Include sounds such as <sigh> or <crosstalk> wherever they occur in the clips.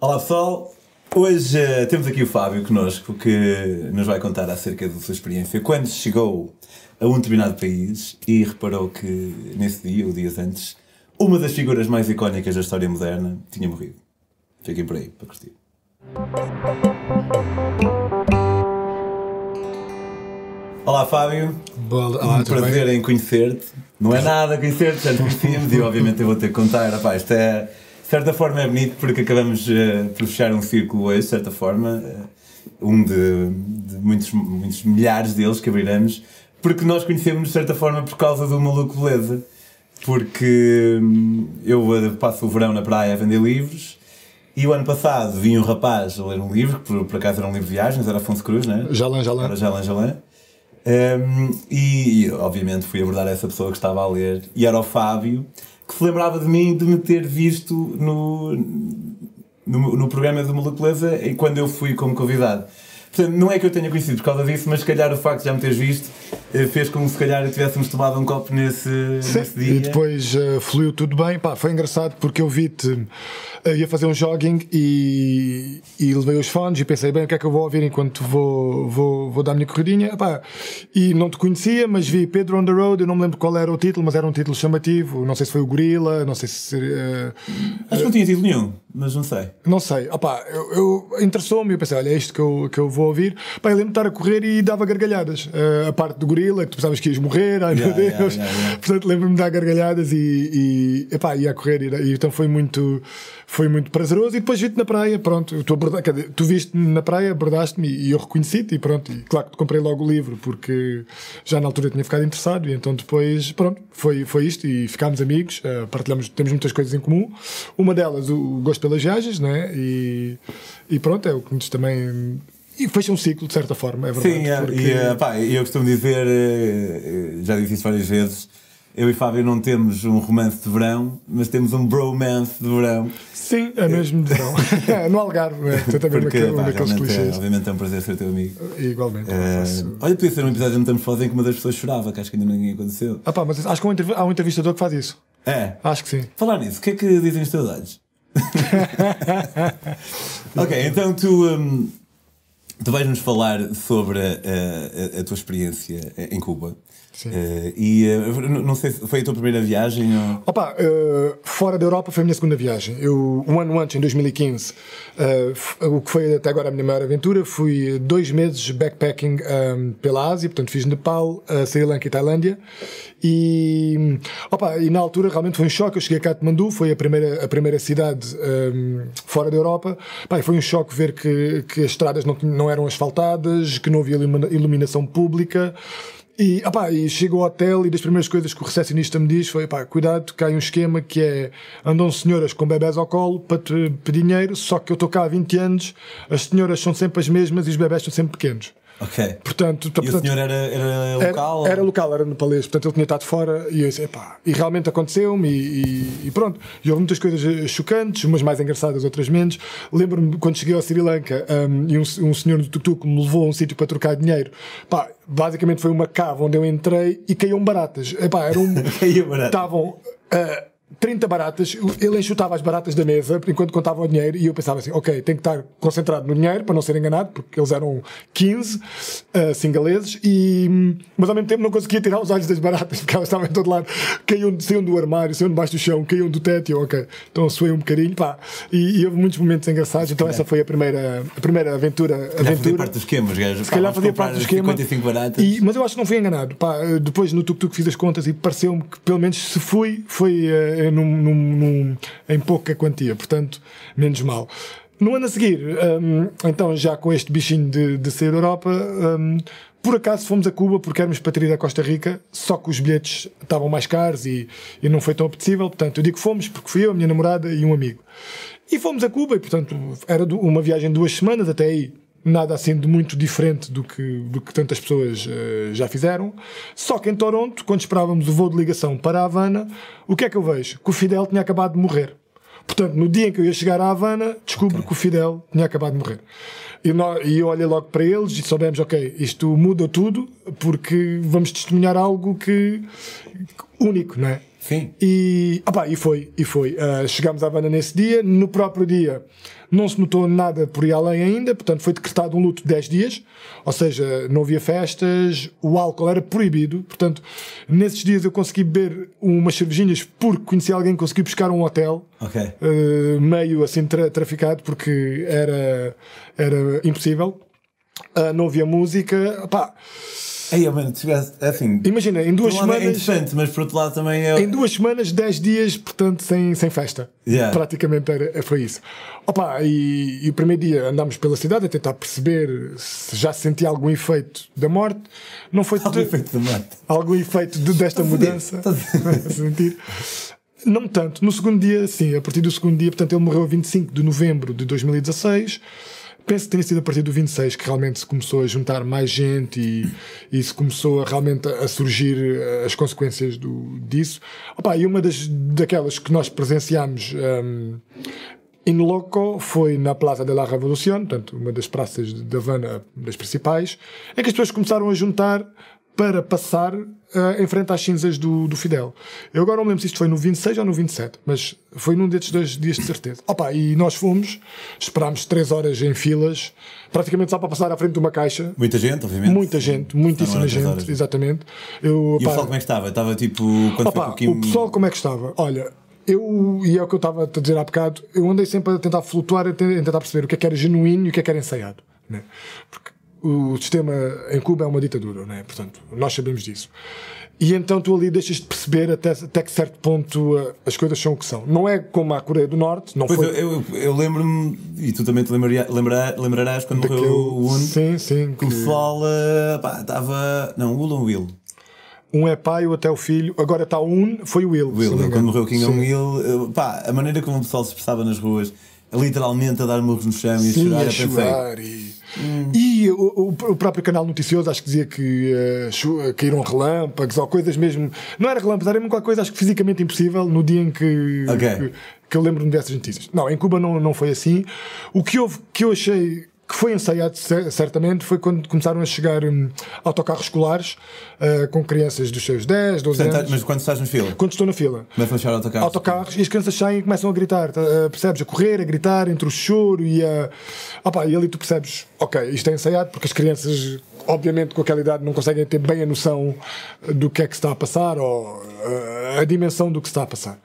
Olá pessoal, hoje uh, temos aqui o Fábio connosco que nos vai contar acerca da sua experiência quando chegou a um determinado país e reparou que nesse dia, ou dias antes, uma das figuras mais icónicas da história moderna tinha morrido. Fiquem por aí para curtir. Olá Fábio, Boa, olá, um prazer bem? em conhecer-te. Não é nada conhecer-te, já te conhecíamos e obviamente eu vou ter que contar. Rapaz, isto é, de certa forma é bonito porque acabamos uh, por fechar um círculo hoje, de certa forma, uh, um de, de, muitos, muitos milhares deles que abriremos, porque nós conhecemos de certa forma por causa do Maluco Beleza. Porque hum, eu uh, passo o verão na praia a vender livros e o ano passado vinha um rapaz a ler um livro, que por, por acaso era um livro de viagens, era Afonso Cruz, não é? Jalã, Jalã. Era Jalã, Jalã. Um, e, e, obviamente fui abordar essa pessoa que estava a ler e era o Fábio que se lembrava de mim de me ter visto no, no, no programa do e quando eu fui como convidado. Portanto, não é que eu tenha conhecido por causa disso, mas se calhar o facto de já me teres visto eh, fez como se calhar tivéssemos tomado um copo nesse, Sim, nesse dia. E depois uh, fluiu tudo bem. Pá, foi engraçado porque eu vi-te, uh, ia fazer um jogging e, e levei os fones e pensei, bem, o que é que eu vou ouvir enquanto vou, vou, vou dar a minha corridinha? Pá, e não te conhecia, mas vi Pedro on the Road, eu não me lembro qual era o título, mas era um título chamativo. Não sei se foi o Gorila, não sei se. Uh, Acho que não tinha título nenhum, mas não sei. Não sei. Opá, eu, eu interessou-me e eu pensei, olha, é isto que eu, que eu vou ouvir. Pá, eu lembro de estar a correr e dava gargalhadas. Uh, a parte do gorila, que tu pensavas que ias morrer, ai Yeah, meu Deus. yeah, yeah. Portanto, lembro-me de dar gargalhadas e, e epá, ia a correr. E, e então foi muito, foi muito prazeroso. E depois vi-te na praia, pronto. Tu, dizer, tu viste-me na praia, abordaste-me e eu reconheci-te e pronto. E claro que te comprei logo o livro porque já na altura tinha ficado interessado. E então depois, pronto, foi, foi isto e ficámos amigos. Uh, partilhamos, temos muitas coisas em comum. Uma delas, o gosto pelas viagens, não é? E, e pronto, é o que nos também. E fecha um ciclo, de certa forma, é verdade. Sim, é, porque- e eh, pá, eu costumo dizer, eh, eh, já disse isso várias vezes, eu e Fábio não temos um romance de verão, mas temos um bromance de verão. Sim, é mesmo de verão. <laughs> no Algarve, é, tu também Porque, naquele, pá, naqueles é, obviamente é um prazer ser teu amigo. Igualmente. Eh, faço- olha, podia ser um episódio de Metamorfose em que uma das pessoas chorava, que acho que ainda ninguém aconteceu. Ah pá, mas acho que há um, um entrevistador que faz isso. É, Acho que sim. falar nisso, o que é que dizem os teus olhos? <laughs> ok, então tu, hum, tu vais-nos falar sobre a, a- a tua experiência em Cuba. Sim. Eh, e eh, não sei se foi a tua primeira viagem ou... Opa, eh, fora da Europa foi a minha segunda viagem. Eu, um ano antes, em 2015, eh, f- o que foi até agora a minha maior aventura, fui dois meses backpacking ehm, pela Ásia, portanto fiz Nepal, Sri Lanka e Tailândia. E, opa, e na altura realmente foi um choque. Eu cheguei a Katmandu, foi a primeira, a primeira cidade ehm, fora da Europa. Pá, foi um choque ver que, que as estradas não, não eram asfaltadas, que não havia ilumina- iluminação pública. E, opá, e chego ao hotel e das primeiras coisas que o recepcionista me diz foi: pá, cuidado, que há um esquema que é andam senhoras com bebés ao colo para te pedir dinheiro, só que eu estou cá há 20 anos, as senhoras são sempre as mesmas e os bebés são sempre pequenos. Ok. Portanto, E o portanto, senhor era, era era- local? Era, local, era nepalês, portanto ele tinha estado fora e eu disse, epá, e realmente aconteceu-me e, e- e pronto. E houve muitas coisas eh, chocantes, umas mais engraçadas, outras menos. Lembro-me quando cheguei ao Sri Lanka um, e um, um senhor do tuk-tuk me levou a um sítio para trocar dinheiro. Pá, basicamente foi uma cave onde eu entrei e caíam baratas. Epá, era um, <laughs> estavam ah, 30 baratas, ele enxutava as baratas da mesa enquanto contava o dinheiro e eu pensava assim, ok, tenho que estar concentrado no dinheiro para não ser enganado, porque eles eram 15 ah, singaleses, e, mas ao mesmo tempo não conseguia tirar os olhos das baratas, <laughs> porque elas estavam em todo lado, caíam, saíam do armário, saíam debaixo do chão, caíam do teto, e eu, ok, então suei um bocadinho, pá, e, e houve muitos momentos engraçados, então essa foi a primeira, a primeira aventura. Já fazia aventura. parte dos esquemas, gajo. Se calhar fazia parte do esquema. 55 baratas. E- mas eu acho que não fui enganado. Pá, eh, depois no tuk-tuk fiz as contas e pareceu-me que pelo menos se fui, foi eh, num- num- num- em pouca quantia. Portanto, menos mal. No ano a seguir, hum, então já com este bichinho de, de sair da Europa, hum, por acaso fomos a Cuba porque éramos para ter ido a Costa Rica, só que os bilhetes estavam mais caros e, e não foi tão apetecível. Portanto, eu digo fomos porque fui eu, a minha namorada e um amigo. E fomos a Cuba e, portanto, era uma viagem de duas semanas até aí. Nada assim de muito diferente do que, do que tantas pessoas eh, já fizeram. Só que em Toronto, quando esperávamos o voo de ligação para a Havana, o que é que eu vejo? Que o Fidel tinha acabado de morrer. Portanto, no dia em que eu ia chegar à Havana, descubro que o Fidel tinha acabado de morrer. E, nó- e eu olhei logo para eles e soubemos, ok, isto muda tudo porque vamos testemunhar algo que único, não é? Sim. E, opá, e foi, e foi. Uh, chegámos à banda nesse dia, no próprio dia não se notou nada por aí além ainda, portanto foi decretado um luto de 10 dias, ou seja, não havia festas, o álcool era proibido, portanto, nesses dias eu consegui beber umas cervejinhas porque conheci alguém que conseguiu buscar um hotel, Ok. uh, meio assim tra traficado, porque era, era impossível. Uh, não havia música, pá. Aí, mano, é assim. Imagina, em duas é semanas. interessante, mas por outro lado também é. Em duas semanas, 10 dias, portanto, sem, sem festa. Yeah. Praticamente era, foi isso. Opa, e, e o primeiro dia andámos pela cidade a tentar perceber se já se sentia algum efeito da morte. Não foi Algum efeito de mate. algum efeito de- desta mudança. <laughs> Sentir. Não tanto. No segundo dia, sim, a partir do segundo dia, portanto, ele morreu a 25 de novembro de 2016. Penso que tenha sido a partir do 26 que realmente se começou a juntar mais gente e, e se começou a, realmente a surgir eh, as consequências do, disso. Opa, e uma das, daquelas que nós presenciámos um, in loco foi na Plaza de la Revolución, portanto, uma das praças de Havana, das principais, em que as pessoas começaram a juntar para passar eh, em frente às cinzas do, do Fidel. Eu agora não me lembro se isto foi no 26 ou no 27, mas foi num destes dois dias de certeza. Opa, e nós fomos, esperámos 3 horas em filas, praticamente só para passar à frente de uma caixa. Muita gente, obviamente. Muita gente, muitíssima três gente, horas. exatamente. Eu, E o pessoal como é que estava? Estava tipo. Quando Opa, foi o Kim. o pessoal como é que estava? Olha, eu, e é o que eu estava a dizer há bocado, eu andei sempre a tentar flutuar, a tentar perceber o que é que era genuíno e o que é que era ensaiado. Né? Porque o sistema em Cuba é uma ditadura, né? portanto, nós sabemos disso. E então tu ali deixas de perceber até, até que certo ponto eh, as coisas são o que são. Não é como a Coreia do Norte, não Pois foi. eu, eu, eu lembro-me, e tu também te lembraria- lembra- lembrarás quando morreu daquele- o Un, Sim, sim. que o pessoal eh, estava. Não, Will ou Will? um é pai, o outro é o filho. Agora está um, foi o Will. Will, não quando morreu o King Sim. Will, eh, pá, a maneira como o pessoal se expressava nas ruas, literalmente a dar murros no chão e a Sim, chorar, a pensei. chorar e, e o, o- próprio canal noticioso acho que dizia que chu- caíram relâmpagos ou coisas mesmo. Não era relâmpagos, era mesmo qualquer coisa acho que fisicamente impossível no dia em que, Ok. que, que eu lembro-me dessas notícias. Não, em Cuba não, não foi assim. O que houve que eu achei que foi ensaiado cer- certamente foi quando começaram a chegar hum, autocarros escolares eh, com crianças dos seus 10, 12 Portanto, anos. mas quando estás na fila, Quando estou na fila a fechar autocarros. autocarros e as crianças saem e começam a gritar, uh, percebes? A correr, a gritar entre o choro e a. Opa, e ali tu percebes, ok, isto é ensaiado porque as crianças, obviamente, com aquela idade não conseguem ter bem a noção do que é que se está a passar ou uh, a dimensão do que se está a passar.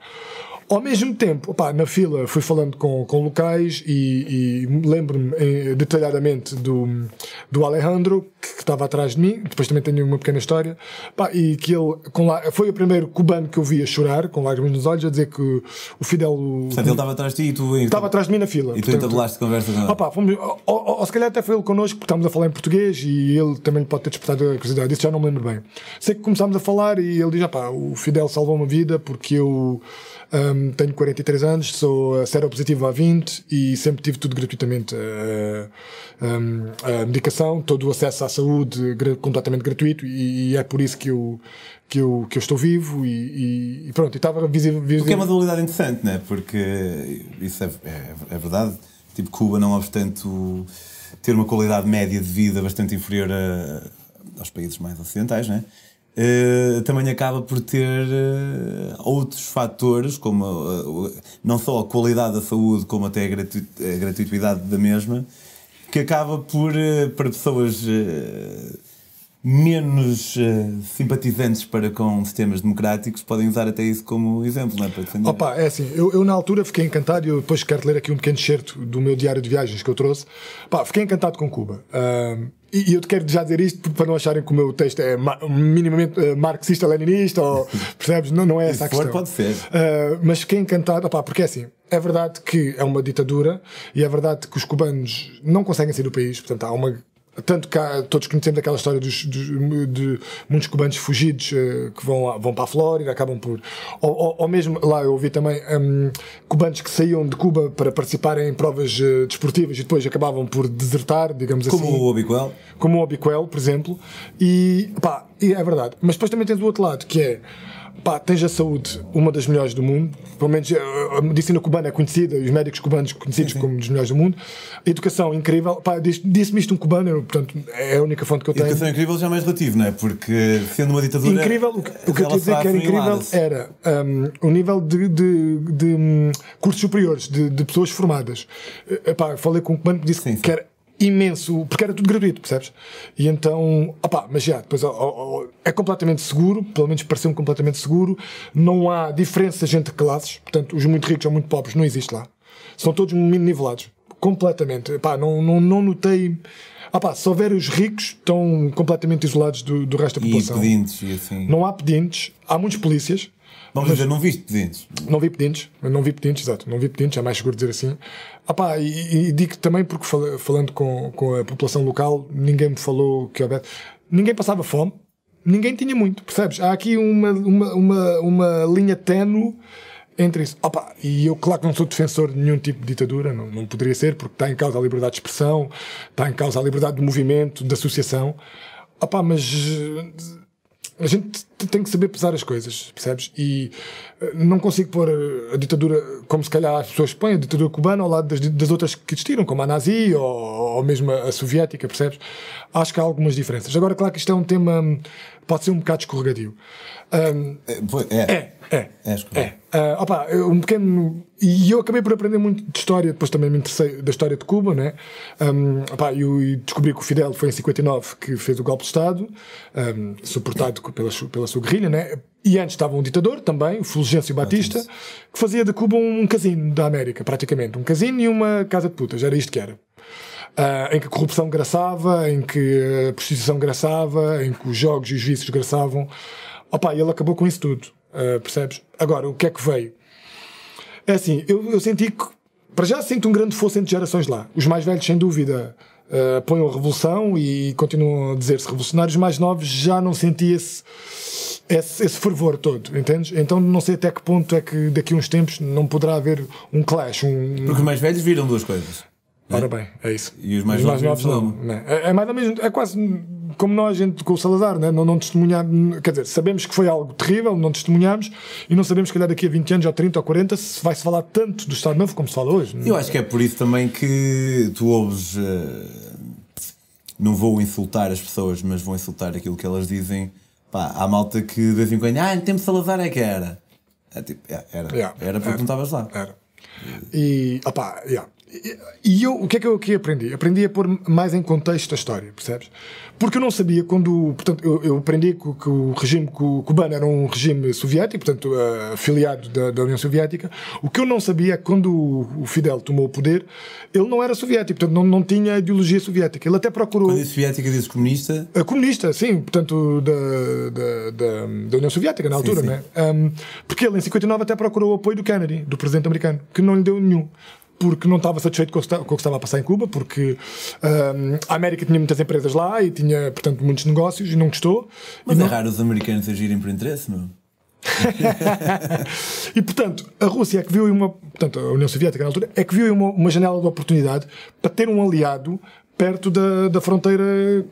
Ao mesmo tempo, opá, na fila fui falando com, com locais e, e lembro-me eh, detalhadamente do, do Alejandro, que, que estava atrás de mim, depois também tenho uma pequena história, pá, e que ele com lá, foi o primeiro cubano que eu vi a chorar, com lágrimas nos olhos, a dizer que o Fidel Portanto, ele estava atrás de ti e tu. estava atrás de mim na fila. E tu entabulaste conversa com ele. Opa, fomos, ou, ou- ou se calhar até foi ele connosco, porque estávamos a falar em português e ele também lhe pode ter despertado a curiosidade. Isso já não me lembro bem. Sei que começámos a falar e ele diz: "Opá, o Fidel salvou uma vida porque eu hum, tenho 43 anos, sou uh, seropositivo há 20 e sempre tive tudo gratuitamente. hum, a medicação, todo o acesso à saúde completamente gratuito e, e é por isso que eu. Que eu, que eu estou vivo e, e- pronto, estava visível. O que é uma dualidade interessante, né? Porque isso é, é, é verdade. Tipo, Cuba, não obstante ter uma qualidade média de vida bastante inferior a- aos países mais ocidentais, né? Eh, também acaba por ter eh, outros fatores, como a- o- não só a qualidade da saúde, como até a, gratu- a gratuidade da mesma, que acaba por, eh, para pessoas eh, menos eh, simpatizantes para com sistemas democráticos, podem usar até isso como exemplo, não é? Para defender. Opa, é assim, eu, eu na altura fiquei encantado e eu depois quero ler aqui um pequeno excerto do meu diário de viagens que eu trouxe. Pá, fiquei encantado com Cuba. Ahm, e, e eu te quero já dizer isto para não acharem que o meu texto é ma- minimamente eh, marxista-leninista ou <laughs> percebes? Não, não é essa a for, questão. pode ser. Uh, mas fiquei encantado, opá, porque é assim, é verdade que é uma ditadura e é verdade que os cubanos não conseguem sair do país, portanto há uma. Tanto que há- todos conhecemos aquela história dos, dos- de muitos cubanos fugidos eh, que vão, lá- vão para a Flórida, acabam por. Ou, ou- ou mesmo lá eu ouvi também hum, cubanos que saíam de Cuba para participarem em provas eh, desportivas e depois acabavam por desertar, digamos Como assim o Obiquel. como o Obiquel, por exemplo, e, pá, e é verdade. Mas depois também tens o outro lado, que é pá, tens a saúde, uma das melhores do mundo, pelo menos eh, a medicina cubana é conhecida, os médicos cubanos conhecidos sim, sim. como dos melhores do mundo. A educação incrível, pá, disse-me isto um cubano, portanto é a única fonte que eu tenho. Educação incrível já é mais relativo, não é? Porque sendo uma ditadura. Incrível, o que, o que eu queria dizer que era incrível era um, o nível de, de, de, um, cursos superiores, de, de pessoas formadas. Epá, falei com um cubano que disse sim, que era imenso, porque era tudo gratuito, percebes? E então, opá, mas já, depois é completamente seguro, pelo menos pareceu-me completamente seguro, não há diferenças entre classes, portanto, os muito ricos ou muito pobres não existe lá. São todos nivelados, completamente. Epá, não, não, não notei. Ah se houver os ricos, estão completamente isolados do, do resto da população. E pedintes e assim. Não há pedintes, há muitos polícias. Vamos dizer, não viste pedintes? Não vi pedintes, não vi pedintes, exato, não vi pedintes, é mais seguro dizer assim. Ah pá, e, e digo também porque falando com, com a população local, ninguém me falou que houver. Ninguém passava fome, ninguém tinha muito, percebes? Há aqui uma, uma, uma, uma linha tenue entre isso. Opa, e eu, claro que não sou defensor de nenhum tipo de ditadura, não, não poderia ser, porque está em causa a liberdade de expressão, está em causa a liberdade de movimento, de associação. Opa, mas a gente tem que saber pesar as coisas, percebes? E eh, não consigo pôr a ditadura, como se calhar as pessoas põem, a ditadura cubana ao lado das, das outras que existiram, como a nazi ou, ou mesmo a soviética, percebes? Acho que há algumas diferenças. Agora, claro que isto é um tema, pode ser um bocado escorregadio. Um, é, é. É, é. é. Uh, opa, um pequeno. E eu acabei por aprender muito de história, depois também me interessei da história de Cuba, né? Um, opa, eu descobri que o Fidel foi em 59 que fez o golpe de Estado, um, suportado pela, pela sua guerrilha, né? E antes estava um ditador também, o Fulgêncio Batista, que fazia de Cuba um casino da América, praticamente. Um casino e uma casa de putas, era isto que era. Uh, em que a corrupção graçava, em que a prostituição graçava, em que os jogos e os vícios graçavam. Opa, ele acabou com isso tudo. Uh, percebes? Agora, o que é que veio? É assim, eu, eu senti que. Para já sinto um grande fosso entre gerações lá. Os mais velhos, sem dúvida, uh, apoiam a revolução e continuam a dizer-se revolucionários. Os mais novos já não senti esse, esse, esse, fervor todo, entendes? Então não sei até que ponto é que daqui a uns tempos não poderá haver um clash. Um, Porque os mais velhos viram duas coisas. Ora bem, é isso. E os mais, os mais novos, novos não. não. É, é mais ou menos, é quase como nós, gente, com o Salazar, né? não, não testemunhar, quer dizer, sabemos que foi algo terrível, não testemunhamos e não sabemos, se calhar, daqui a 20 anos, ou 30 ou 40, se vai-se falar tanto do Estado Novo como se fala hoje. Eu acho que é por isso também que tu ouves. Uh, não vou insultar as pessoas, mas vou insultar aquilo que elas dizem. Pá, há malta que de vez em quando, ah, em tempo de Salazar é que era. É, tipo, é, era, yeah, era porque era, não estavas lá. Era. E, opá, yeah. E eu, o que é que eu aqui aprendi? Aprendi a pôr mais em contexto a história, percebes? Porque eu não sabia quando. Portanto, eu, eu aprendi que, que, o regime cubano era um regime soviético, portanto, uh, afiliado da, da, União Soviética. O que eu não sabia é que quando o, Fidel tomou o poder, ele não era soviético, portanto, não, não tinha ideologia soviética. Ele até procurou. Quando diz soviética, diz comunista? Uh, comunista, sim, portanto, da, da, da, da União Soviética, na altura, sim, sim. né? Um, porque ele, em 59, até procurou o apoio do Kennedy, do presidente americano, que não lhe deu nenhum porque não estava satisfeito com o que estava a passar em Cuba, porque um, a América tinha muitas empresas lá e tinha, portanto, muitos negócios e não gostou. Mas é raro os americanos agirem por interesse, não? <laughs> e portanto, a Rússia é que viu uma, portanto, a União Soviética na altura, é que viu uma, uma janela de oportunidade para ter um aliado perto da, da fronteira.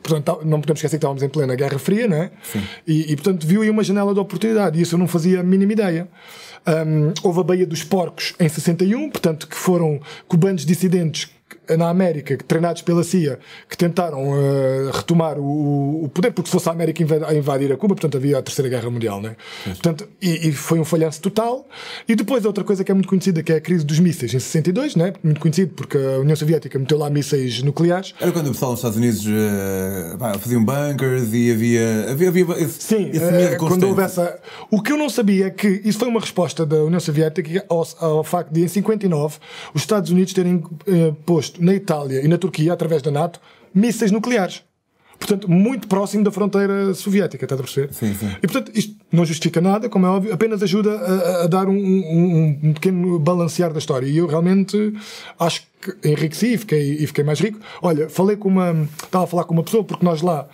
Portanto, não podemos esquecer que estávamos em plena Guerra Fria, é? Sim. E, e portanto viu aí uma janela de oportunidade, e isso eu não fazia a mínima ideia. Um, houve a Baía dos Porcos em 61, portanto, que foram cubanos dissidentes na América, treinados pela CIA, que tentaram uh, retomar o, o, poder, porque se fosse a América a invadir a Cuba, portanto havia a Terceira Guerra Mundial, né? Portanto, e, e, foi um falhanço total. E depois outra coisa que é muito conhecida, que é a crise dos mísseis em 62, né? muito conhecido, porque a União Soviética meteu lá mísseis nucleares. Era quando o pessoal nos Estados Unidos uh, faziam bunkers e havia, havia, havia esse, Sim, esse uh, quando houve essa... O que eu não sabia é que isso foi uma resposta da União Soviética ao, ao facto de, em 59, os Estados Unidos terem uh, posto na Itália e na Turquia, através da NATO, mísseis nucleares. Portanto, muito próximo da fronteira soviética, está a perceber? Sim, sim. E portanto, isto não justifica nada, como é óbvio, apenas ajuda a, a dar um, um, um, pequeno balancear da história. E eu realmente acho que enriqueci e fiquei, e fiquei mais rico. Olha, falei com uma. Estava a falar com uma pessoa, porque nós lá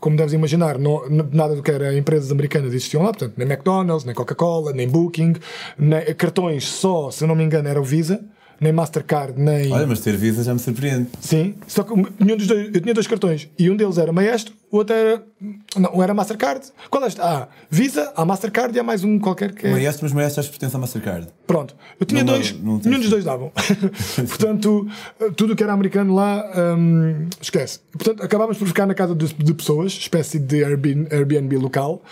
como deves imaginar, não, nada do que era empresas americanas existiam lá, portanto, nem McDonald's, nem Coca-Cola, nem Booking, nem, cartões só, se não me engano, era o Visa nem Mastercard, nem. Olha, mas ter Visa já me surpreende. Sim, só que nenhum dos dois, eu tinha dois cartões e um deles era maestro, o outro era. Não, um era Mastercard. Qual é este? Ah, Visa, a Mastercard e há mais um qualquer que é. Maestro, mas Maestro acho que pertence à Mastercard. Pronto. Eu tinha Não dois, não tem nenhum dos dois davam. <laughs> Portanto, tudo o que era americano lá, hum, esquece. Portanto, acabávamos por ficar na casa de, de pessoas, espécie de Airbnb, Airbnb local,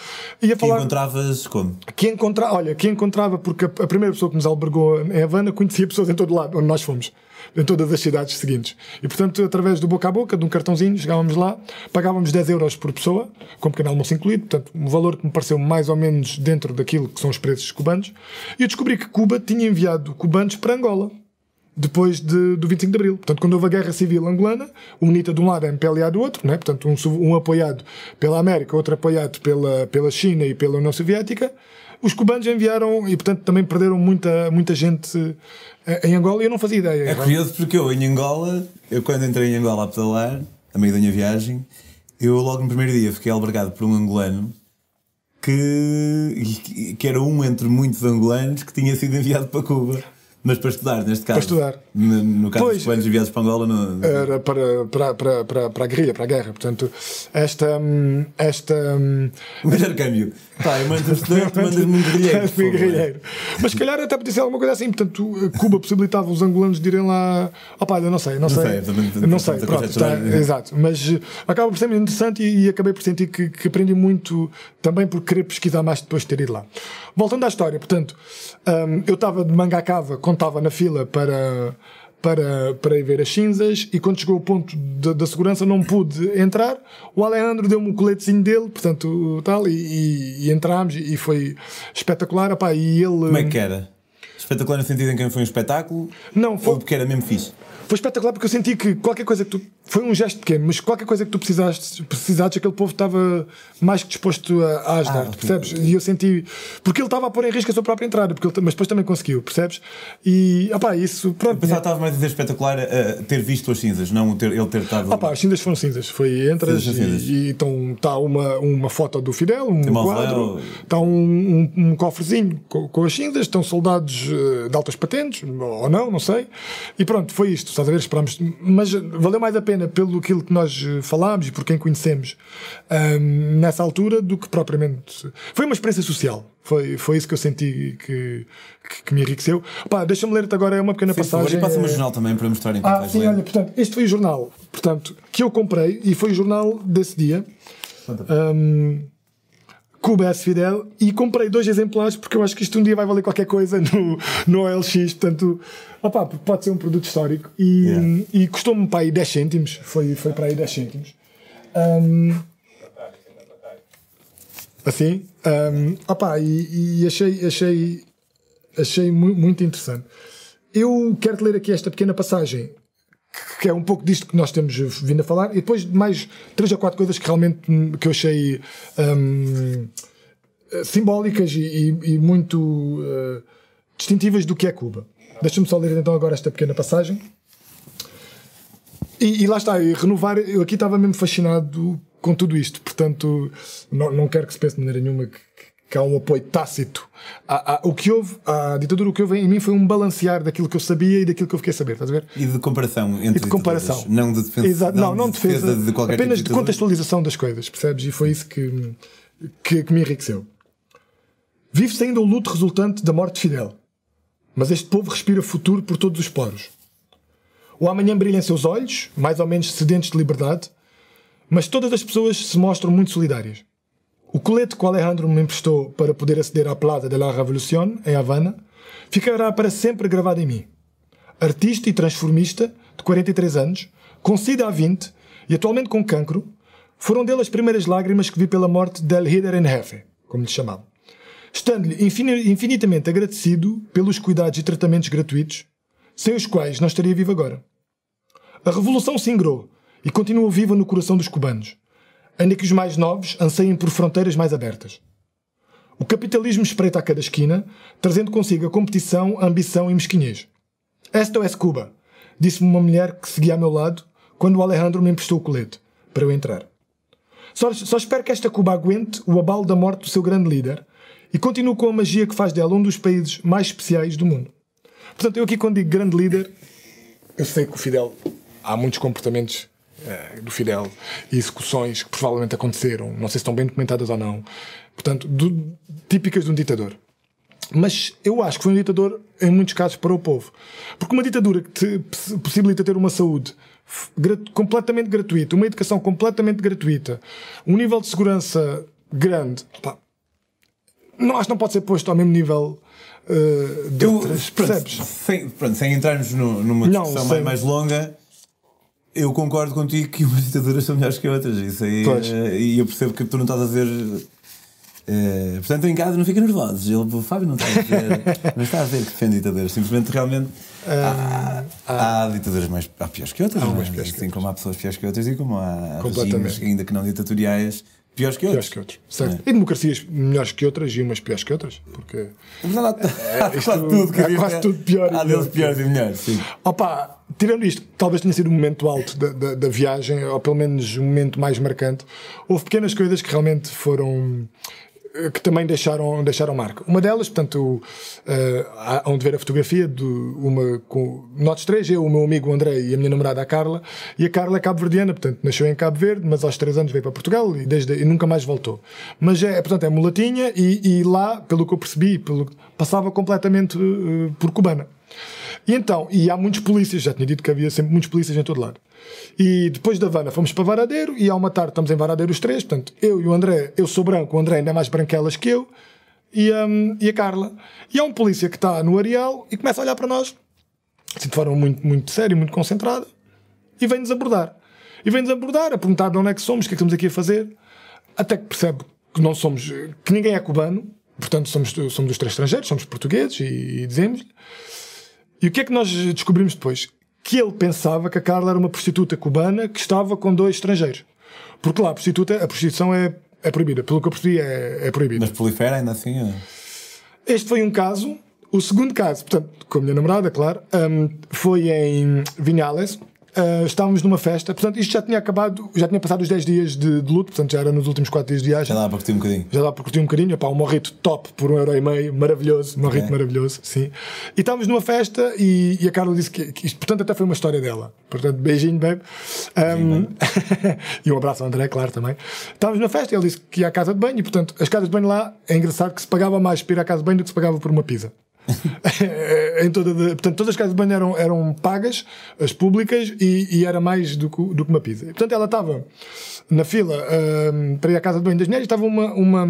e a falar. encontravas como? Que encontra, olha, que encontrava, porque a, a primeira pessoa que nos albergou em Havana conhecia pessoas em todo lado, onde nós fomos, em todas as cidades seguintes. E portanto, através do boca a boca, de um cartãozinho, chegávamos lá, pagávamos 10 euros por pessoa, com pequeno almoço incluído, portanto, um valor que me pareceu mais ou menos dentro daquilo que são os preços cubanos. E eu descobri que Cuba tinha enviado cubanos para Angola. Depois de, do 25 de Abril. Portanto, quando houve a Guerra Civil Angolana, o UNITA de um lado, a MPLA do outro, né? portanto, um, um apoiado pela América, outro apoiado pela, pela China e pela União Soviética, os cubanos enviaram e, portanto, também perderam muita, muita gente eh, em Angola e eu não fazia ideia. É curioso porque eu em Angola, eu quando entrei em Angola a pedalar, a meio da minha viagem, eu logo no primeiro dia fiquei albergado por um angolano que, que era um entre muitos angolanos que tinha sido enviado para Cuba. Mas para estudar, neste caso. estudar. No, no caso Pois. dos cubanos enviados para Angola, no, Era para, para, para, para, para a guerrilha, para a guerra. Portanto, esta. hum, esta hum, o melhor câmbio. Pá, eu mando estudante, mandas-me um <laughs> guerrilheiro. Mas se calhar até podia ser alguma coisa assim. Portanto, Cuba possibilitava os angolanos de irem lá. Opá, eu não sei, não, sei. sei, não sei, pronto, tá, exato. Mas eh, acaba por ser muito interessante e, e acabei por sentir que, que aprendi muito também por querer pesquisar mais depois de ter ido lá. Voltando à história, portanto, hum, eu estava de manga à cava, contava na fila para. Para, para ir ver as cinzas e quando chegou o ponto da, segurança não pude entrar o Alejandro deu-me o coletezinho dele portanto tal e, e, e entramos e foi espetacular opá, e ele Como é que era? Espetacular no sentido em que foi um espetáculo? Não, foi- Ou porque era mesmo fixe? Foi espetacular porque eu senti que qualquer coisa que tu. Foi um gesto pequeno, mas qualquer coisa que tu precisaste, precisasses, aquele povo estava mais que disposto a, a ajudar, Ah, percebes? E eu senti. Porque ele estava a pôr em risco a sua própria entrada, porque ele, mas depois também conseguiu, percebes? E. opá, isso. Pronto. Pensava que estava mais a dizer espetacular a ter visto as cinzas, não ter, ele ter estado. Opa, as cinzas foram cinzas. Foi entras Cinzas, e e então está uma, uma foto do Fidel, um Tem quadro, está um, um, um cofrezinho com, com as cinzas, estão soldados eh, de altas patentes, ou não, não sei. E pronto, foi isto, estás a ver? Esperámos. Mas valeu mais a pena pelo aquilo que nós eh, falámos e por quem conhecemos ahm, nessa altura do que propriamente. Foi uma experiência social. Foi, foi isso que eu senti que, que, que me enriqueceu. Pá, deixa-me ler-te agora uma pequena Sim, passagem. e passa-me o eh, jornal também para mostrar enquanto ah, vais sim, ler. olha, portanto, este foi o jornal portanto, que eu comprei e foi o jornal desse dia. Um, Cuba S. Fidel e comprei dois exemplares porque eu acho que isto um dia vai valer qualquer coisa no, no OLX, portanto, opá, pode ser um produto histórico e, Yeah. e custou-me para aí 10 cêntimos, foi, foi para aí 10 cêntimos. Um, assim, um, opá, e, e achei, achei, achei mu- muito interessante. Eu quero ler aqui esta pequena passagem que é um pouco disto que nós temos vindo a falar, e depois mais três ou quatro coisas que realmente que eu achei eh, simbólicas e, e- e muito eh, distintivas do que é Cuba. Deixa-me só ler então agora esta pequena passagem. E, e lá está, e renovar, eu aqui estava mesmo fascinado com tudo isto, portanto, não, não quero que se pense de maneira nenhuma que, que há um apoio tácito. Há- há- o que houve, a ditadura, o que houve em mim foi um balancear daquilo que eu sabia e daquilo que eu fiquei a saber, estás a ver? E de comparação entre E de comparação. Não de defesa. Exato, não, não, de defesa, de qualquer apenas tipo de contextualização das coisas, percebes? E foi isso que, que, que me enriqueceu. Vive-se ainda o luto resultante da morte de Fidel, mas este povo respira futuro por todos os poros. O amanhã brilha em seus olhos, mais ou menos sedentes de liberdade, mas todas as pessoas se mostram muito solidárias. O colete que o Alejandro me emprestou para poder aceder à Plaza de la Revolución, em Havana, ficará para sempre gravado em mim artista e transformista, de 43 anos, com SIDA há 20 e atualmente com cancro, foram dele as primeiras lágrimas que vi pela morte del Hider en Jefe, como lhe chamavam. Estando-lhe infini- infinitamente agradecido pelos cuidados e tratamentos gratuitos, sem os quais não estaria vivo agora. A revolução se ingrou e continua viva no coração dos cubanos, ainda que os mais novos anseiem por fronteiras mais abertas. O capitalismo espreita a cada esquina, trazendo consigo a competição, a ambição e mesquinhez. Esta é Cuba, disse-me uma mulher que seguia ao meu lado quando o Alejandro me emprestou o colete para eu entrar. Só, só espero que esta Cuba aguente o abalo da morte do seu grande líder e continue com a magia que faz dela um dos países mais especiais do mundo. Portanto, eu aqui quando digo grande líder, eu sei que o Fidel há muitos comportamentos do Fidel e execuções que provavelmente aconteceram, não sei se estão bem documentadas ou não, portanto, do, típicas de um ditador. Mas eu acho que foi um ditador, em muitos casos, para o povo. Porque uma ditadura que te possibilita ter uma saúde completamente gratuita, uma educação completamente gratuita, um nível de segurança grande, pá, não acho que não pode ser posto ao mesmo nível uh, de eu, outras, percebes? Pronto, sem, pronto, sem entrarmos no, numa discussão mais, mais, longa, eu concordo contigo que <laughs> umas ditaduras são melhores que outras. Isso aí, uh, e eu percebo que tu não estás a ver Uh, portanto, em casa não fica nervosos. Ele, o Fábio não está a ver, <laughs> não está a ver que defende ditaduras. Simplesmente, realmente, há, há, há ditaduras mais há piores que outras. Há umas piores assim como há pessoas piores que outras e como há regimes, ainda que não ditatoriais, piores que outros. Piores que outros. Certo. É. E democracias melhores que outras e umas piores que outras. Porque. Mas <laughs> há, há, há quase tudo, que há quase tudo pior. Há deles piores e melhores. Sim. Opa, tirando isto, talvez tenha sido o momento alto da, da, da, viagem, ou pelo menos o momento mais marcante. Houve pequenas coisas que realmente foram que também deixaram, deixaram marca. Uma delas, portanto, uh, onde ver a fotografia de uma com nós três, eu, o meu amigo André e a minha namorada a Carla, e a Carla é cabo-verdiana, portanto, nasceu em Cabo Verde, mas aos três anos veio para Portugal e, desde, e nunca mais voltou. Mas é, portanto, é mulatinha e, e lá, pelo que eu percebi, pelo, passava completamente uh, por cubana. E então, e há muitos polícias, já tinha dito que havia sempre muitos polícias em todo lado. E depois da Havana fomos para Varadeiro e ao uma tarde estamos em Varadeiro os três, portanto, eu e o André, eu sou branco, o André ainda é mais branquelas que eu, e, um, e a Carla. E há um polícia que está no areal e começa a olhar para nós, assim de forma muito, muito séria, muito concentrada, e vem-nos abordar. E vem-nos abordar, a perguntar de onde é que somos, o que é que estamos aqui a fazer, até que percebe que não somos, que ninguém é cubano, portanto somos, somos os três estrangeiros, somos portugueses, e, e dizemos-lhe. E o que é que nós descobrimos depois? Que ele pensava que a Carla era uma prostituta cubana que estava com dois estrangeiros. Porque lá a prostituta, a prostituição é, é proibida. Pelo que eu percebi, é, é proibida. Mas prolifera ainda assim? É? Este foi um caso. O segundo caso, portanto, com a minha namorada, claro, um, foi em Vinhales, Uh, estávamos numa festa, portanto, isto já tinha acabado, já tinha passado os 10 dias de, de, luto, portanto, já era nos últimos 4 dias de viagem. Já dava para curtir um bocadinho. Já dava para curtir um bocadinho, pá, um morrito top por um euro e meio, maravilhoso, um morrito é. maravilhoso, sim. E estávamos numa festa e, e a Carla disse que, que, isto, portanto, até foi uma história dela. Portanto, beijinho, babe. Um, <laughs> e um abraço ao André, claro, também. Estávamos na festa e ele disse que ia à casa de banho e, portanto, as casas de banho lá, é engraçado que se pagava mais para ir à casa de banho do que se pagava por uma pizza. <laughs> em toda de, portanto, todas as casas de banho eram, eram pagas, as públicas, e, e era mais do que, do que uma pizza. portanto, ela estava na fila uh, para ir à casa de banho das mulheres, estava uma, uma,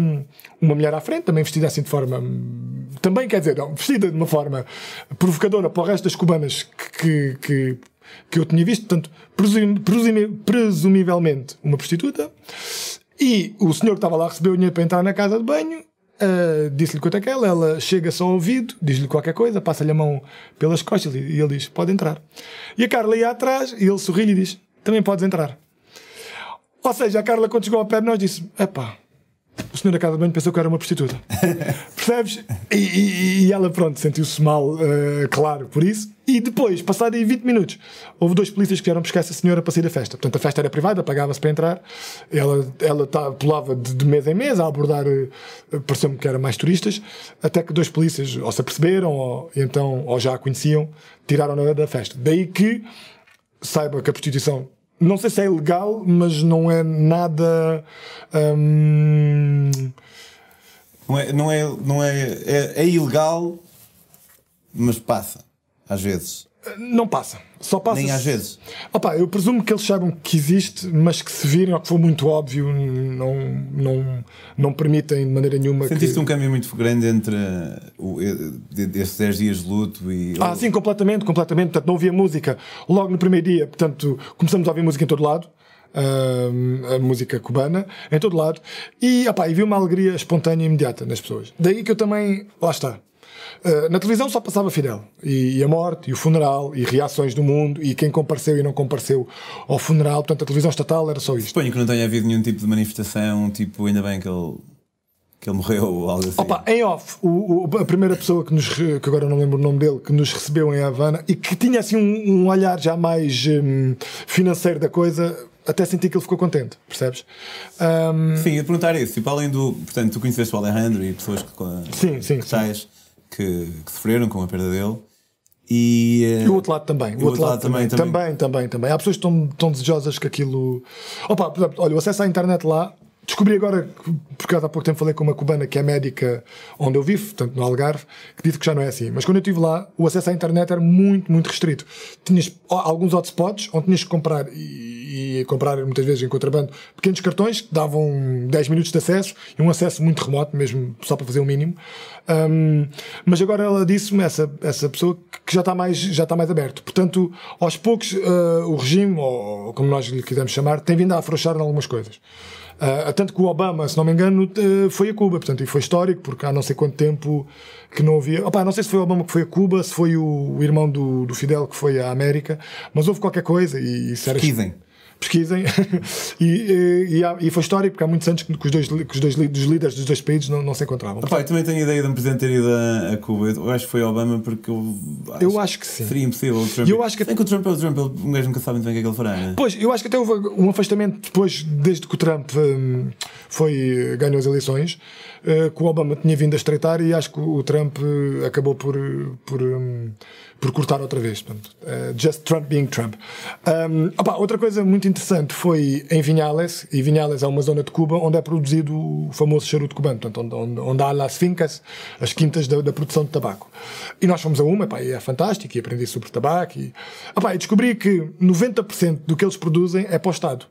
uma mulher à frente, também vestida assim de forma. Também quer dizer, não, vestida de uma forma provocadora para o resto das cubanas que, que, que eu tinha visto, portanto, presum, presum, presumivelmente uma prostituta. E o senhor que estava lá recebeu o dinheiro para entrar na casa de banho Uh, disse-lhe quanto é que ela, ela chega-se ao ouvido, diz-lhe qualquer coisa, passa-lhe a mão pelas costas e ele diz: Pode entrar. E a Carla ia atrás e ele sorri e diz: Também podes entrar. Ou seja, a Carla, quando chegou ao pé de nós, disse: Epá, o senhor da casa de banho pensou que era uma prostituta. <laughs> Percebes? E, e, e, ela, pronto, sentiu-se mal, uh, claro, por isso. E depois, passado aí 20 minutos, houve dois polícias que vieram buscar essa senhora para sair da festa. Portanto, a festa era privada, pagava-se para entrar. Ela, ela tá, pulava de, de mês em mês a abordar, uh, pareceu-me que eram mais turistas, até que dois polícias ou se aperceberam, ou, então, ou já a conheciam, tiraram-na da festa. Daí que saiba que a prostituição não sei se é ilegal, mas não é nada. Hum... Não, é, não, é, não é, é. É ilegal, mas passa, às vezes. Não passa. Só passa. Nem às vezes. Opa, eu presumo que eles saibam que existe, mas que se virem ou que for muito óbvio, não, não, não permitem de maneira nenhuma. Sentiste que... um câmbio muito grande entre o, esses 10 dias de luto e. Ah, sim, completamente, completamente. Portanto, não havia música logo no primeiro dia. Portanto, começamos a ouvir música em todo lado. Uh, a música cubana em todo lado e, opa, e vi uma alegria espontânea e imediata nas pessoas. Daí que eu também, lá está, eh, na televisão só passava Fidel. E, e, a morte, e o funeral, e reações do mundo, e quem compareceu e não compareceu ao funeral. Portanto, a televisão estatal era só isto. Suponho que não tenha havido nenhum tipo de manifestação, tipo, ainda bem que ele que ele morreu ou algo assim. Opa, em off, o, o, a primeira pessoa que nos, que agora não lembro o nome dele, que nos recebeu em Havana e que tinha assim um, um olhar já mais um, financeiro da coisa, até senti que ele ficou contente, percebes? Um... Sim, ia perguntar isso, tipo, além do, portanto, tu conheceste o Alejandro e pessoas que, sim, sim, que sim. Que, que, sofreram com a perda dele. E, E o outro lado também. O, outro, lado, também, também. Também, também, Há pessoas que estão, estão desejosas que aquilo. Opa, por exemplo, olha, o acesso à internet lá. Descobri agora, que- porque há pouco tempo falei com uma cubana que é médica onde eu vivo, portanto no Algarve, que disse que já não é assim. Mas quando eu estive lá, o acesso à internet era muito, muito restrito. Tinhas alguns hotspots onde tinhas que comprar e, e comprar muitas vezes em contrabando pequenos cartões que davam 10 minutos de acesso e um acesso muito remoto, mesmo só para fazer o mínimo. Um, mas agora ela disse-me, essa, essa pessoa, que já está mais, já está mais aberto. Portanto, aos poucos, uh, o regime, ou como nós lhe quisermos chamar, tem vindo a afrouxar em algumas coisas. Uh, tanto que o Obama, se não me engano, uh, foi a Cuba, portanto, e foi histórico, porque há não sei quanto tempo que não havia. Opa, não sei se foi o Obama que foi a Cuba, se foi o, o irmão do, do Fidel que foi à América, mas houve qualquer coisa e isso era. Pesquisem. Pesquisem. <laughs> e, e, há- e foi histórico, porque há muitos anos que os dois, que os dois dos líderes dos dois países não, não se encontravam. Eu também tenho a ideia de um presidente ter ido a, Cuba. Eu acho que foi Obama porque eu acho, Eu acho que sim. seria impossível. O Trump, eu acho que- Bem que o Trump é o Trump, ele, gajo nunca sabe muito bem o que é que ele fará. Né? Pois, eu acho que até houve um afastamento depois, desde que o Trump hum, foi, ganhou as eleições, eh, que o Obama tinha vindo a estreitar e acho que o Trump eh, acabou por, por, hum, por cortar outra vez. Portanto, eh, just Trump being Trump. Um, opa, outra coisa muito interessante foi em Vinhales, e Vinhales é uma zona de Cuba onde é produzido o famoso charuto cubano, portanto, onde, onde, há las fincas, as quintas da, da produção de tabaco. E nós fomos a uma, pá, e é fantástico, e aprendi sobre tabaco. E, opá, e descobri que 90% do que eles produzem é para o Estado,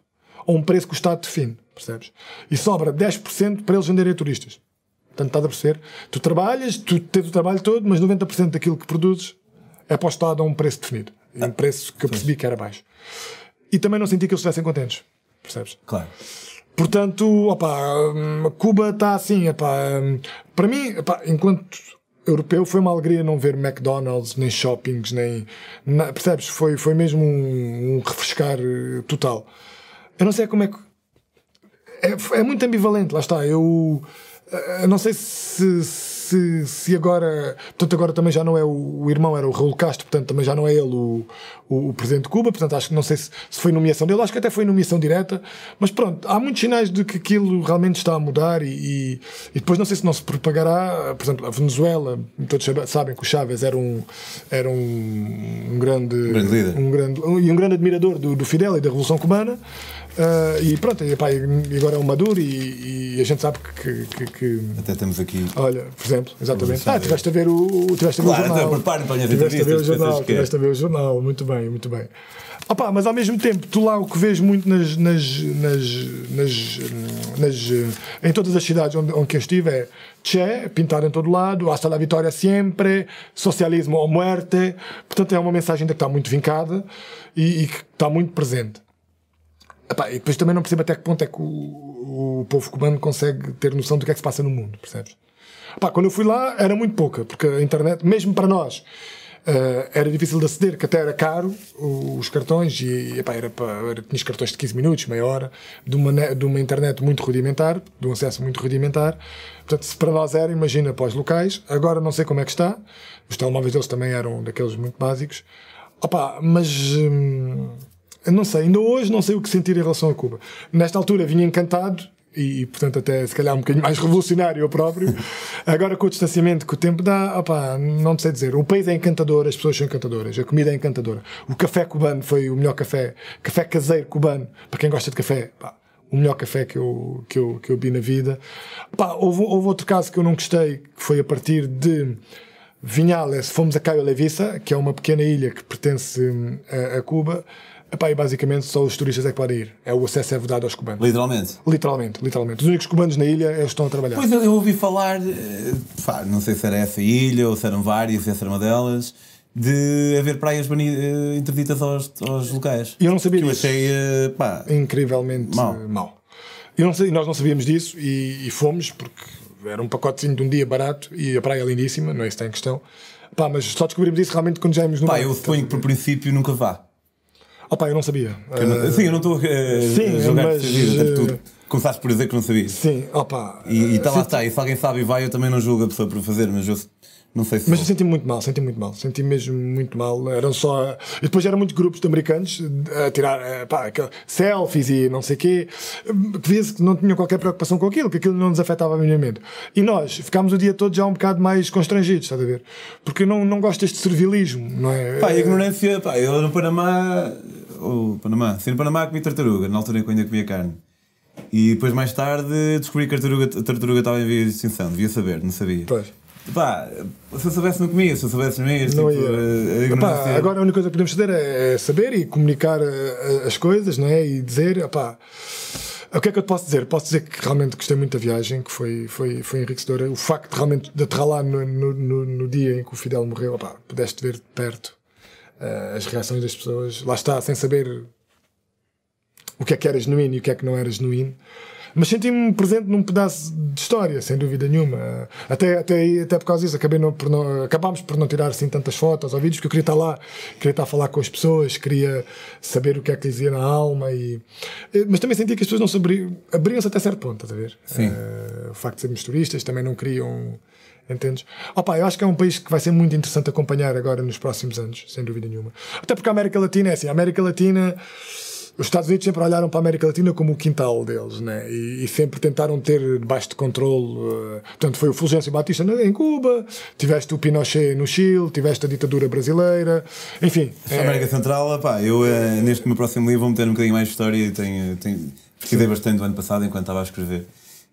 a um preço que o Estado define, percebes? E sobra 10% para eles venderem a turistas. Portanto, estás a perceber? Tu trabalhas, tu tens o trabalho todo, mas 90% daquilo que produzes é para o Estado a um preço definido. E um preço que eu percebi que era baixo. E também não senti que eles estivessem contentes, percebes? Claro. Portanto, opa, hum, Cuba está assim, epá, hum, para mim, epá, enquanto europeu, foi uma alegria não ver McDonald's, nem shoppings, nem. na- percebes? Foi, foi mesmo um, um refrescar eh, total. Eu não sei como é que. É, é muito ambivalente, lá está. Eu, eh, eu não sei se, se, se agora. Portanto, agora também já não é o, o irmão, era o Raul Castro, portanto, também já não é ele o, o, o presidente de Cuba. Portanto, acho que não sei se, se foi nomeação dele, acho que até foi nomeação direta. Mas pronto, há muitos sinais de que aquilo realmente está a mudar e, e, e depois não sei se não se propagará. Por exemplo, a Venezuela, todos sabe- sabem que o Chávez era um, era um, um grande. grande líder. Um grande, e um grande admirador do, do Fidel e da Revolução Cubana. Ah, e pronto, e, pá, e agora é o Maduro e, e a gente sabe que- que- que, Até temos aqui. Olha, por exemplo, exatamente. Ah, tiveste a ver o, tiveste a ver o jornal. então, prepare-me para as minhas tiveste a ver o jornal, a ver o jornal. Muito bem, muito bem. Opa, mas ao mesmo tempo, tu lá o que vês muito nas, nas, nas, nas, nas, eh, em todas as cidades onde, onde eu estive é Che, pintado em todo lado, hasta la vitória sempre, socialismo ou muerte. Portanto, é uma mensagem ainda que está muito vincada e, e que está muito presente. Epá, e depois também não percebo até que ponto é que o, o povo cubano consegue ter noção do que é que se passa no mundo, percebes? Epá, quando eu fui lá era muito pouca, porque a internet, mesmo para nós, eh, era difícil de aceder, que até era caro os cartões, e epá, era para, tinhas cartões de 15 minutos, meia hora, de uma, de uma internet muito rudimentar, de um acesso muito rudimentar. Portanto, se para nós era, imagina para os locais. Agora não sei como é que está. Os telemóveis deles também eram daqueles muito básicos. Opa, mas. hum, não sei, ainda hoje não sei o que sentir em relação a Cuba. Nesta altura vinha encantado e, portanto, até se calhar um bocadinho mais <laughs> revolucionário eu próprio. Agora, com o distanciamento que o tempo dá, opá, não sei dizer. O país é encantador, as pessoas são encantadoras, a comida é encantadora. O café cubano foi o melhor café, café caseiro cubano, para quem gosta de café. pá, o melhor café que eu, que eu, que eu vi na vida. Pá, houve, houve outro caso que eu não gostei, que foi a partir de Vinhales, fomos a Caio Levissa, que é uma pequena ilha que pertence hum, a, a Cuba. Epá, e basicamente só os turistas é que podem ir. É o acesso é vedado aos cubanos. Literalmente. Literalmente, literalmente. Os únicos cubanos na ilha eles estão a trabalhar. Pois eu, eu ouvi falar, eh, pá, não sei se era essa ilha ou se eram várias, se essa era uma delas, de haver praias eh, interditas aos, aos locais. E eu não sabia Que eu disso. achei, eh, pá, incrivelmente mau. mau. Eu não sei, nós não sabíamos disso e, e fomos porque era um pacotezinho de um dia barato e a praia é lindíssima, não é isso que está em questão. Pá, mas só descobrimos isso realmente quando já íamos no pá, mar. eu suponho que por princípio nunca vá. Pá, eu não sabia. Eu não- Ah, sim, eu não estou a, a sim, jogar mas, eh, tu começaste por dizer que não sabias. sim, opa. E, e tá lá está, e se alguém sabe e vai, eu também não julgo a pessoa por fazer, mas eu Não sei se. Mas eu senti muito mal, senti muito mal, senti mesmo muito mal. Eram só. E depois eram muitos grupos de americanos a tirar eh, pá, selfies e não sei o quê, que via-se que não tinham qualquer preocupação com aquilo, que aquilo não nos afetava minimamente. E nós ficámos o dia todo já um bocado mais constrangidos, estás a ver? Porque eu não, não gosto deste servilismo, não é? Pá, a ignorância, pá, eu no Panamá. O Panamá, sim, no Panamá comi tartaruga, na altura em que ainda comia carne. E depois, mais tarde, descobri que a tartaruga, a tartaruga estava em via de extinção. Devia saber, não sabia. Pois. Pá, se eu soubesse, não comia. Se eu soubesse mesmo, Não tipo, ia. Epá, ignorância- agora a única coisa que podemos fazer é, é saber e comunicar eh, as coisas, não é? E dizer, epá, o que é que eu te posso dizer? Posso dizer que realmente gostei muito da viagem, que foi, foi, foi enriquecedora. O facto de realmente de aterrar lá no, no, no- dia em que o Fidel morreu, epá, pudeste ver de perto eh, as reações das pessoas. Lá está, sem saber o que é que era genuíno e o que é que não era genuíno. Mas senti-me presente num pedaço de história, sem dúvida nenhuma. Até, até, até por causa disso, acabei não- por não- acabámos por não tirar assim tantas fotos ou vídeos, porque eu queria estar lá, queria estar a falar com as pessoas, queria saber o que é que lhes ia na alma. E, mas também senti que as pessoas não se abriam, abriam-se até certo ponto, estás a ver? Sim. Eh, o facto de sermos turistas também não queriam. Entendes? Opa, eu acho que é um país que vai ser muito interessante acompanhar agora nos próximos anos, sem dúvida nenhuma. Até porque a América Latina é assim, a América Latina. Os Estados Unidos sempre olharam para a América Latina como o quintal deles, né? E, e sempre tentaram ter debaixo de controle. eh, portanto, foi o Fulgêncio Batista em Cuba, tiveste o Pinochet no Chile, tiveste a ditadura brasileira, enfim. A é- América Central, pá, eu eh, neste meu próximo livro vou meter um bocadinho mais de história e tenho, tenho, pesquisei bastante do ano passado enquanto estava a escrever.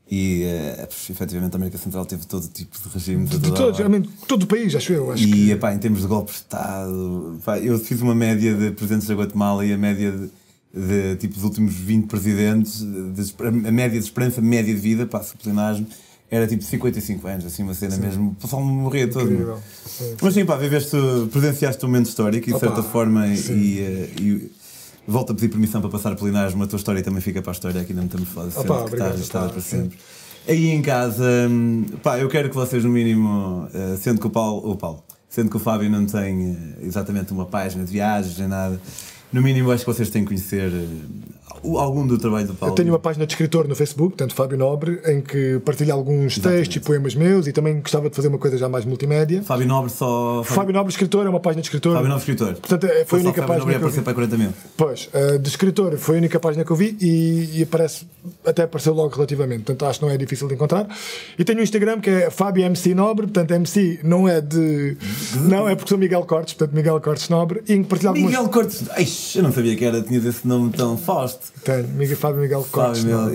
E pois, efetivamente a América Central teve todo tipo de regimes. a de a todos, realmente, todo o país, acho eu. Acho E que, epá, em termos de golpe de Estado, pá, eu fiz uma média de presidentes da Guatemala e a média de, de, tipo dos últimos 20 presidentes, de a média de esperança média de vida, pá, sublinagem, era tipo 55 anos, assim, uma cena mesmo. O pessoal morria todo. incrível. Sim, Mas sim, pá, viveste, presenciaste um momento histórico e de certa forma, sim. e, eh, e volto a pedir permissão para passar Linares, mas a tua história também fica para a história, aqui não estamos falar sempre, Opa, que obrigado, estás, estás pá, para sempre. Aí em casa, hum, pá, eu quero que vocês, no mínimo, eh, sendo que o Paulo, o Paulo, sendo que o Fábio não tem eh, exatamente uma página de viagens nem nada, no mínimo acho que vocês têm que conhecer eh, algum do trabalho do Paulo. Eu tenho uma página de escritor no Facebook, portanto Fábio Nobre, em que partilho alguns textos e poemas meus e também gostava de fazer uma coisa já mais multimédia. Fábio Nobre só. Fábio Nobre Escritor é uma página de escritor. Fábio Nobre Escritor. Portanto, é- foi a única Fábio página Nobre que eu aparecer vi. para 40 mil. Pois, uh, de escritor foi a única página que eu vi e, e aparece, até apareceu logo relativamente, portanto acho que não é difícil de encontrar. E tenho um Instagram que é Fábio MC Nobre, portanto MC não é de. Não, é porque sou Miguel Cortes, portanto Miguel Cortes Nobre, e em que partilho algumas. Miguel Cortes. Ai, eu não sabia que era, tinhas esse nome tão forte. Tenho, Miguel, Fábio Miguel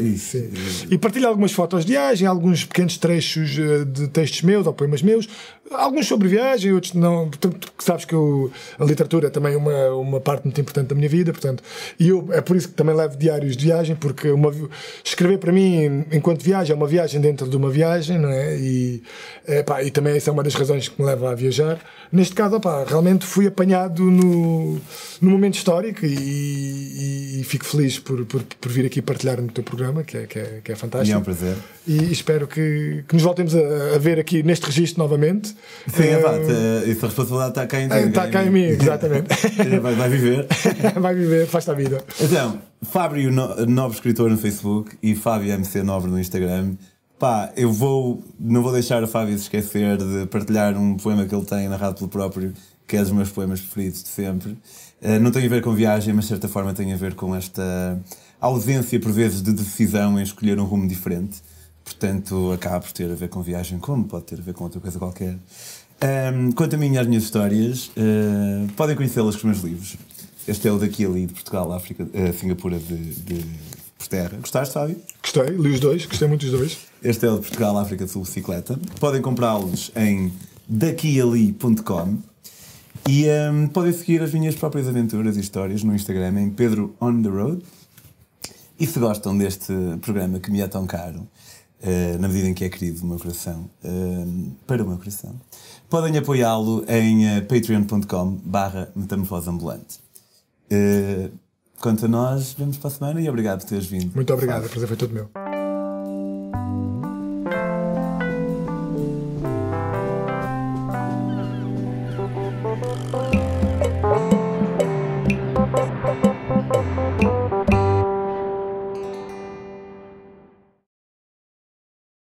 isso. sim. E partilho algumas fotos de viagem, alguns pequenos trechos eh, de textos meus ou poemas meus, alguns sobre viagem, outros não. Portanto, sabes que eu- a literatura é também uma, uma parte muito importante da minha vida, portanto, e eu, é por isso que também levo diários de viagem, porque uma, escrever para mim enquanto viagem é uma viagem dentro de uma viagem, não é? E, é, pá, e também essa é uma das razões que me leva a viajar. Neste caso, opá, realmente fui apanhado no, no momento histórico e, e- e fico feliz por, por, por vir aqui partilhar no teu programa, que é, que é, que é E fantástico. é um prazer. E espero que, que nos voltemos a, a ver aqui neste registro novamente. Sim, é Eh, pá, te- essa responsabilidade está cá em ti. Está cá em mim, exatamente. <laughs> vai, vai viver. <laughs> Vai viver, faz-te a vida. Então, Fábio no, Nobre Escritor no Facebook e Fábio MC Nobre no Instagram. Pá, eu vou, não vou deixar a Fábio se esquecer de partilhar um poema que ele tem narrado pelo próprio, que é dos meus poemas preferidos de sempre. Eh, não tem a ver com viagem, mas de certa forma tem a ver com esta ausência, por vezes, de decisão em escolher um rumo diferente. Portanto, acaba por ter a ver com viagem, como pode ter a ver com outra coisa qualquer. Ahm, quanto a mim e às minhas histórias, eh, podem conhecê-las com os meus livros. Este é o daqui ali de Portugal, África, eh, Singapura de, de por terra. Gostaste, Fábio? Gostei, li os dois, gostei muito dos dois. Este é o de Portugal, África do Sul, bicicleta. Podem comprá-los em daquiali.com e ahm, podem seguir as minhas próprias aventuras e histórias no Instagram em Pedro On The Road. E se gostam deste programa que me é tão caro, eh, na medida em que é querido do meu coração, eh, para o meu coração, podem apoiá-lo em eh, patreon.com barra metamorfose ambulante. Eh, quanto a nós, vemos para a semana e obrigado por teres vindo. Muito obrigado, o prazer foi todo meu.